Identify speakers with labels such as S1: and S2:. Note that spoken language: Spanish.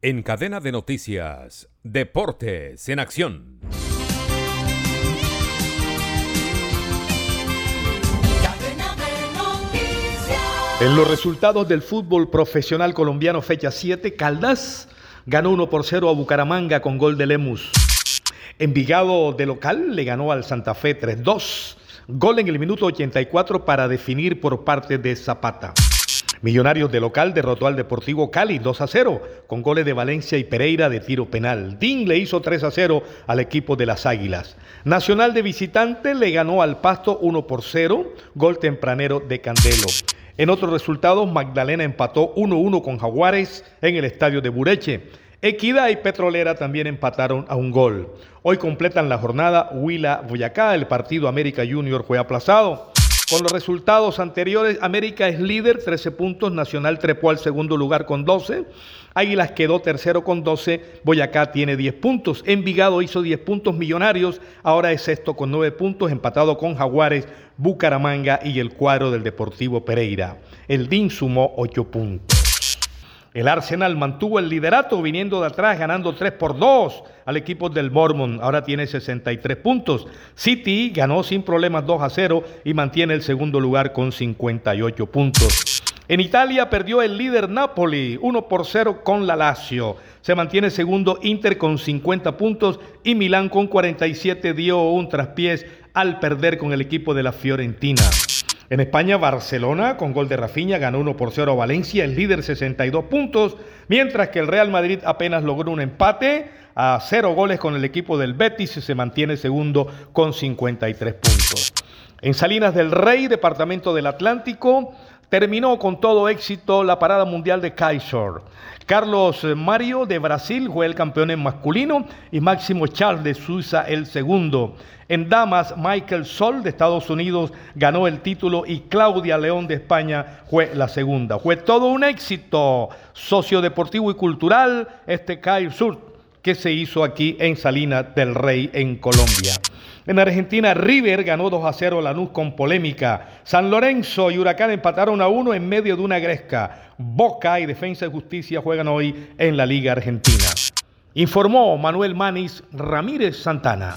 S1: En cadena de noticias, Deportes en Acción.
S2: En los resultados del fútbol profesional colombiano fecha 7, Caldas ganó 1 por 0 a Bucaramanga con gol de Lemus. Envigado de local le ganó al Santa Fe 3-2. Gol en el minuto 84 para definir por parte de Zapata. Millonarios de local derrotó al Deportivo Cali 2 a 0 con goles de Valencia y Pereira de tiro penal. Din le hizo 3 a 0 al equipo de las Águilas. Nacional de visitante le ganó al Pasto 1 por 0, gol tempranero de Candelo. En otros resultados, Magdalena empató 1-1 con Jaguares en el estadio de Bureche. Equidad y Petrolera también empataron a un gol. Hoy completan la jornada Huila Boyacá. El partido América Junior fue aplazado. Con los resultados anteriores, América es líder, 13 puntos, Nacional trepó al segundo lugar con 12, Águilas quedó tercero con 12, Boyacá tiene 10 puntos, Envigado hizo 10 puntos millonarios, ahora es sexto con 9 puntos, empatado con Jaguares, Bucaramanga y el cuadro del Deportivo Pereira. El DIN sumó 8 puntos. El Arsenal mantuvo el liderato viniendo de atrás, ganando 3 por 2 al equipo del Bournemouth. Ahora tiene 63 puntos. City ganó sin problemas 2 a 0 y mantiene el segundo lugar con 58 puntos. En Italia perdió el líder Napoli 1 por 0 con la Lazio. Se mantiene segundo Inter con 50 puntos y Milán con 47 dio un traspiés al perder con el equipo de la Fiorentina. En España, Barcelona, con gol de Rafinha, ganó 1 por 0 a Valencia, el líder 62 puntos, mientras que el Real Madrid apenas logró un empate a 0 goles con el equipo del Betis y se mantiene segundo con 53 puntos. En Salinas del Rey, departamento del Atlántico, terminó con todo éxito la parada mundial de Kaiser. Carlos Mario de Brasil fue el campeón en masculino y Máximo Charles de Suiza el segundo. En damas, Michael Sol de Estados Unidos ganó el título y Claudia León de España fue la segunda. Fue todo un éxito sociodeportivo y cultural este Kaiser que se hizo aquí en Salinas del Rey en Colombia. En Argentina, River ganó 2 a 0 a Lanús con polémica. San Lorenzo y Huracán empataron a 1 en medio de una gresca. Boca y Defensa y Justicia juegan hoy en la Liga Argentina. Informó Manuel Manis Ramírez Santana.